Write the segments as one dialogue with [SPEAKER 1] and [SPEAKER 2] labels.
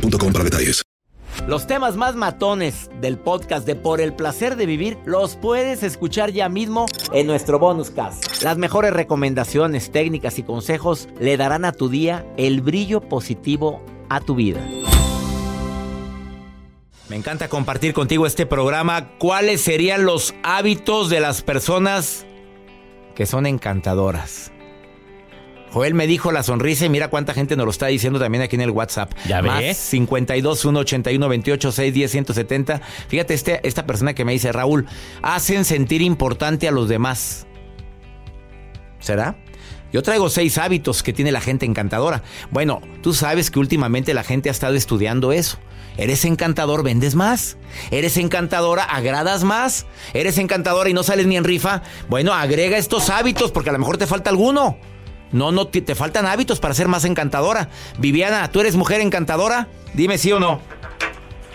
[SPEAKER 1] boostmobile.com para detalles.
[SPEAKER 2] Los temas más matones del podcast de Por el placer de vivir los puedes escuchar ya mismo en nuestro bonus cast. Las mejores recomendaciones, técnicas y consejos le darán a tu día el brillo positivo a tu vida. Me encanta compartir contigo este programa. ¿Cuáles serían los hábitos de las personas que son encantadoras? Joel me dijo la sonrisa y mira cuánta gente nos lo está diciendo también aquí en el WhatsApp.
[SPEAKER 3] Ya
[SPEAKER 2] Más
[SPEAKER 3] ves.
[SPEAKER 2] 52 1 81 28 6 10 170. Fíjate, este, esta persona que me dice, Raúl, hacen sentir importante a los demás. ¿Será? Yo traigo seis hábitos que tiene la gente encantadora. Bueno, tú sabes que últimamente la gente ha estado estudiando eso. Eres encantador, vendes más. Eres encantadora, agradas más. Eres encantadora y no sales ni en rifa. Bueno, agrega estos hábitos porque a lo mejor te falta alguno. No, no, te, te faltan hábitos para ser más encantadora. Viviana, ¿tú eres mujer encantadora? Dime sí o no.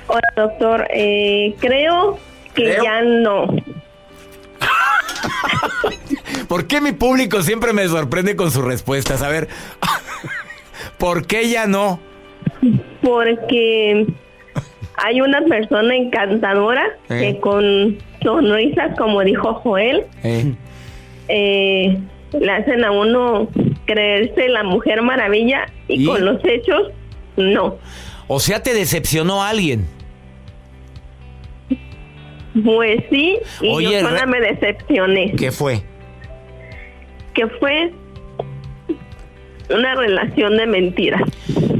[SPEAKER 4] Hola, doctor. Eh, creo que
[SPEAKER 2] Creo.
[SPEAKER 4] ya no.
[SPEAKER 2] ¿Por qué mi público siempre me sorprende con sus respuestas? A ver, ¿por qué ya no?
[SPEAKER 4] Porque hay una persona encantadora
[SPEAKER 2] Eh.
[SPEAKER 4] que con sonrisas, como dijo Joel,
[SPEAKER 2] Eh,
[SPEAKER 4] eh, le hacen a uno creerse la mujer maravilla y,
[SPEAKER 2] ¿Y?
[SPEAKER 4] con los hechos, no.
[SPEAKER 2] o sea, te decepcionó alguien.
[SPEAKER 4] Pues sí, y
[SPEAKER 2] Oye,
[SPEAKER 4] yo sola me decepcioné.
[SPEAKER 2] ¿Qué fue?
[SPEAKER 4] Que fue una relación de mentiras.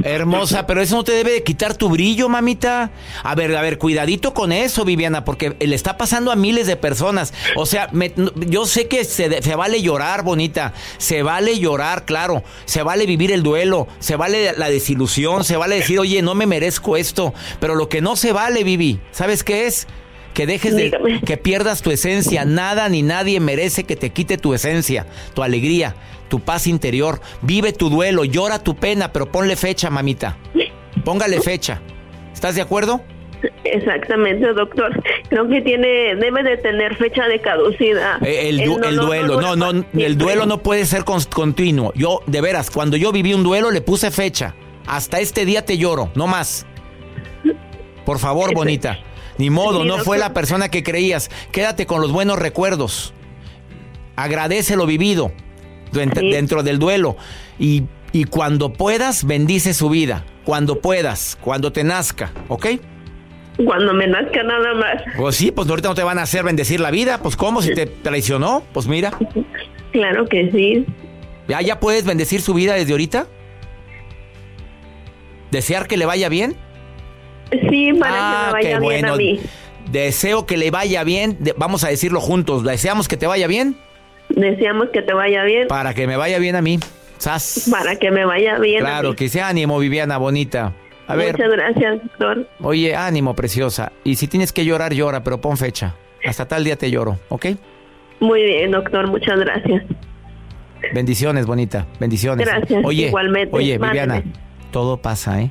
[SPEAKER 2] Hermosa, pero eso no te debe de quitar tu brillo, mamita. A ver, a ver, cuidadito con eso, Viviana, porque le está pasando a miles de personas. O sea, me- yo sé que se, se vale llorar, bonita. Se vale llorar, claro. Se vale vivir el duelo. Se vale la desilusión. Se vale decir, oye, no me merezco esto. Pero lo que no se vale, Vivi, ¿sabes qué es? Que dejes de.
[SPEAKER 4] Dígame.
[SPEAKER 2] que pierdas tu esencia. Nada ni nadie merece que te quite tu esencia, tu alegría, tu paz interior. Vive tu duelo, llora tu pena, pero ponle fecha, mamita. Póngale fecha. ¿Estás de acuerdo?
[SPEAKER 4] Exactamente, doctor. Creo que tiene, debe de tener fecha de caducidad.
[SPEAKER 2] Eh, El, du- el
[SPEAKER 4] dolor
[SPEAKER 2] duelo, no, no,
[SPEAKER 4] para
[SPEAKER 2] el duelo no puede ser continuo. Yo, de veras, cuando yo viví un duelo le puse fecha. Hasta este día te lloro, no más. Por favor,
[SPEAKER 4] Ese-
[SPEAKER 2] bonita. Ni modo,
[SPEAKER 4] Sí,
[SPEAKER 2] no fue la persona que creías. Quédate con los buenos recuerdos. Agradece lo vivido
[SPEAKER 4] Sí.
[SPEAKER 2] dentro del duelo. Y, y cuando puedas, bendice su vida. Cuando puedas, cuando te nazca, ¿ok?
[SPEAKER 4] Cuando me nazca nada más.
[SPEAKER 2] Pues sí, pues ahorita no te van a hacer bendecir la vida. Pues ¿cómo? Si te traicionó, pues mira.
[SPEAKER 4] Claro que sí.
[SPEAKER 2] ¿Ya, ya puedes bendecir su vida desde ahorita? ¿Desear que le vaya bien?
[SPEAKER 4] Sí, para
[SPEAKER 2] Ah,
[SPEAKER 4] que me
[SPEAKER 2] qué
[SPEAKER 4] vaya bien a mí.
[SPEAKER 2] Deseo que le vaya bien. Vamos a decirlo juntos. Deseamos que te vaya bien
[SPEAKER 4] Deseamos que te vaya bien.
[SPEAKER 2] para que me vaya bien a mí. Sas.
[SPEAKER 4] Para que me vaya bien. a
[SPEAKER 2] Claro,
[SPEAKER 4] mí.
[SPEAKER 2] que sea ánimo, Viviana, bonita. A ver,
[SPEAKER 4] Muchas gracias, doctor.
[SPEAKER 2] oye, ánimo, preciosa. Y si tienes que llorar, llora, pero pon fecha. Hasta tal día te lloro, ¿ok?
[SPEAKER 4] Muy bien, doctor. Muchas gracias.
[SPEAKER 2] Bendiciones, bonita. Bendiciones.
[SPEAKER 4] Gracias,
[SPEAKER 2] Oye,
[SPEAKER 4] igualmente.
[SPEAKER 2] oye,
[SPEAKER 4] Mándeme.
[SPEAKER 2] Viviana, todo pasa, ¿eh?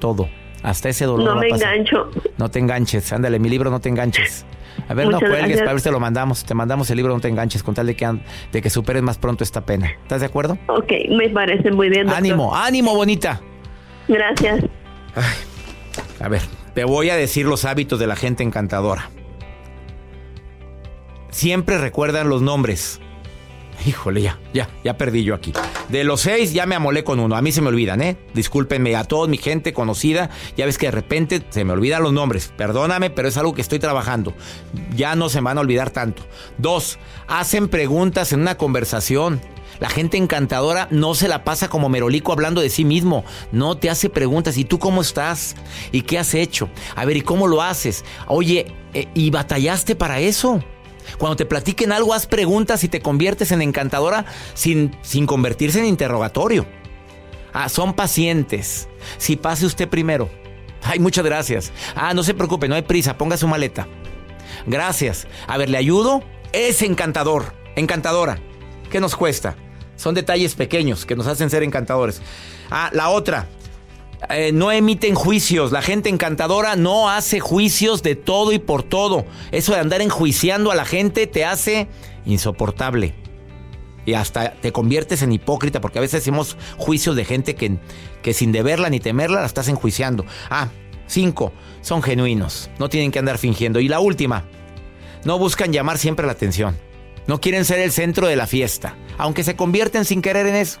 [SPEAKER 2] Todo. Hasta ese dolor
[SPEAKER 4] No
[SPEAKER 2] va a
[SPEAKER 4] me
[SPEAKER 2] pasar.
[SPEAKER 4] engancho.
[SPEAKER 2] No te enganches. Ándale, mi libro No te enganches. A ver, no cuelgues,
[SPEAKER 4] gracias.
[SPEAKER 2] para ver si te lo mandamos. Te mandamos el libro No te enganches con tal de que, de que superes más pronto esta pena. ¿Estás de acuerdo?
[SPEAKER 4] Ok, me parece muy bien, doctor.
[SPEAKER 2] Ánimo, ánimo, bonita.
[SPEAKER 4] Gracias.
[SPEAKER 2] A ver, te voy a decir los hábitos de la gente encantadora. Siempre recuerdan los nombres. Híjole, ya, ya, ya perdí yo aquí. De los seis ya me amolé con uno. A mí se me olvidan, ¿eh? Discúlpenme a toda mi gente conocida. Ya ves que de repente se me olvidan los nombres. Perdóname, pero es algo que estoy trabajando. Ya no se me van a olvidar tanto. Dos, hacen preguntas en una conversación. La gente encantadora no se la pasa como merolico hablando de sí mismo. No te hace preguntas. ¿Y tú cómo estás? ¿Y qué has hecho? A ver, ¿y cómo lo haces? Oye, eh, ¿y batallaste para eso? Cuando te platiquen algo, haz preguntas y te conviertes en encantadora sin, sin convertirse en interrogatorio. Ah, son pacientes. Si pase usted primero. Ay, muchas gracias. Ah, no se preocupe, no hay prisa, ponga su maleta. Gracias. A ver, ¿le ayudo? Es encantador, encantadora. ¿Qué nos cuesta? Son detalles pequeños que nos hacen ser encantadores. Ah, la otra. Eh, no emiten juicios. La gente encantadora no hace juicios de todo y por todo. Eso de andar enjuiciando a la gente te hace insoportable. Y hasta te conviertes en hipócrita porque a veces hacemos juicios de gente que, que sin deberla ni temerla la estás enjuiciando. Ah, cinco, son genuinos. No tienen que andar fingiendo. Y la última, no buscan llamar siempre la atención. No quieren ser el centro de la fiesta, aunque se convierten sin querer en eso.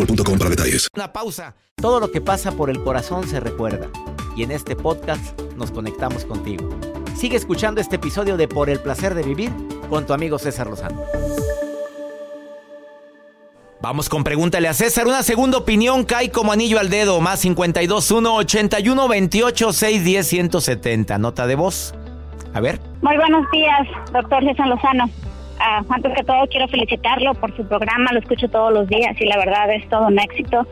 [SPEAKER 1] boostmobile.com para detalles.
[SPEAKER 2] Una pausa. Todo lo que pasa por el corazón se recuerda. Y en este podcast nos conectamos contigo. Sigue escuchando este episodio de Por el placer de vivir con tu amigo César Lozano. Vamos con pregúntale a César. Una segunda opinión cae como anillo al dedo. Más 52 1 81 28 610 170. Nota de voz. A ver.
[SPEAKER 5] Muy buenos días, doctor César Lozano. Antes que todo quiero felicitarlo por su programa, lo escucho todos los días y la verdad es todo un éxito.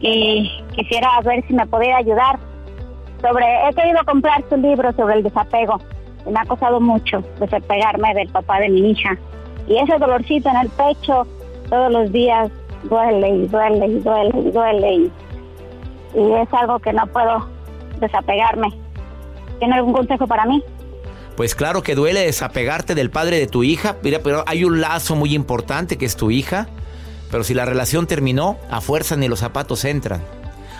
[SPEAKER 5] Y quisiera ver si me pudiera ayudar sobre, he querido comprar su libro sobre el desapego me ha costado mucho desapegarme del papá de mi hija. Y ese dolorcito en el pecho todos los días duele y duele y duele y duele y, y es algo que no puedo desapegarme. ¿Tiene algún consejo para mí?
[SPEAKER 2] Pues claro que duele desapegarte del padre de tu hija, pero hay un lazo muy importante que es tu hija. Pero si la relación terminó, a fuerza ni los zapatos entran.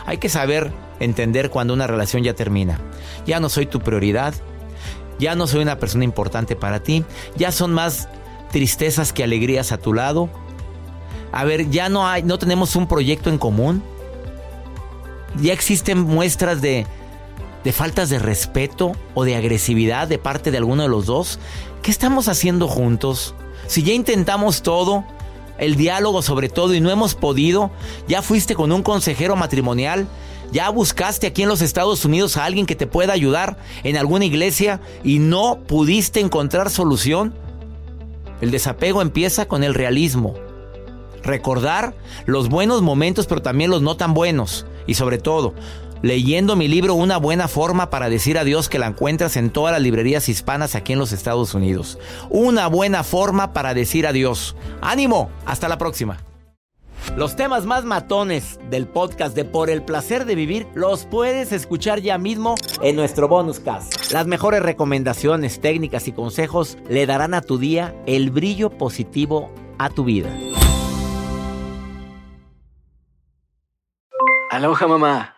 [SPEAKER 2] Hay que saber entender cuando una relación ya termina. Ya no soy tu prioridad, ya no soy una persona importante para ti, ya son más tristezas que alegrías a tu lado. A ver, ya no hay, no tenemos un proyecto en común. Ya existen muestras de de faltas de respeto o de agresividad de parte de alguno de los dos? ¿Qué estamos haciendo juntos? Si ya intentamos todo, el diálogo sobre todo y no hemos podido, ya fuiste con un consejero matrimonial, ya buscaste aquí en los Estados Unidos a alguien que te pueda ayudar en alguna iglesia y no pudiste encontrar solución. El desapego empieza con el realismo. Recordar los buenos momentos pero también los no tan buenos. Y sobre todo, leyendo mi libro Una buena forma para decir adiós que la encuentras en todas las librerías hispanas aquí en los Estados Unidos. Una buena forma para decir adiós. Ánimo, hasta la próxima. Los temas más matones del podcast de Por el placer de vivir los puedes escuchar ya mismo en nuestro bonus cast. Las mejores recomendaciones, técnicas y consejos le darán a tu día el brillo positivo a tu vida.
[SPEAKER 6] Aloha mamá.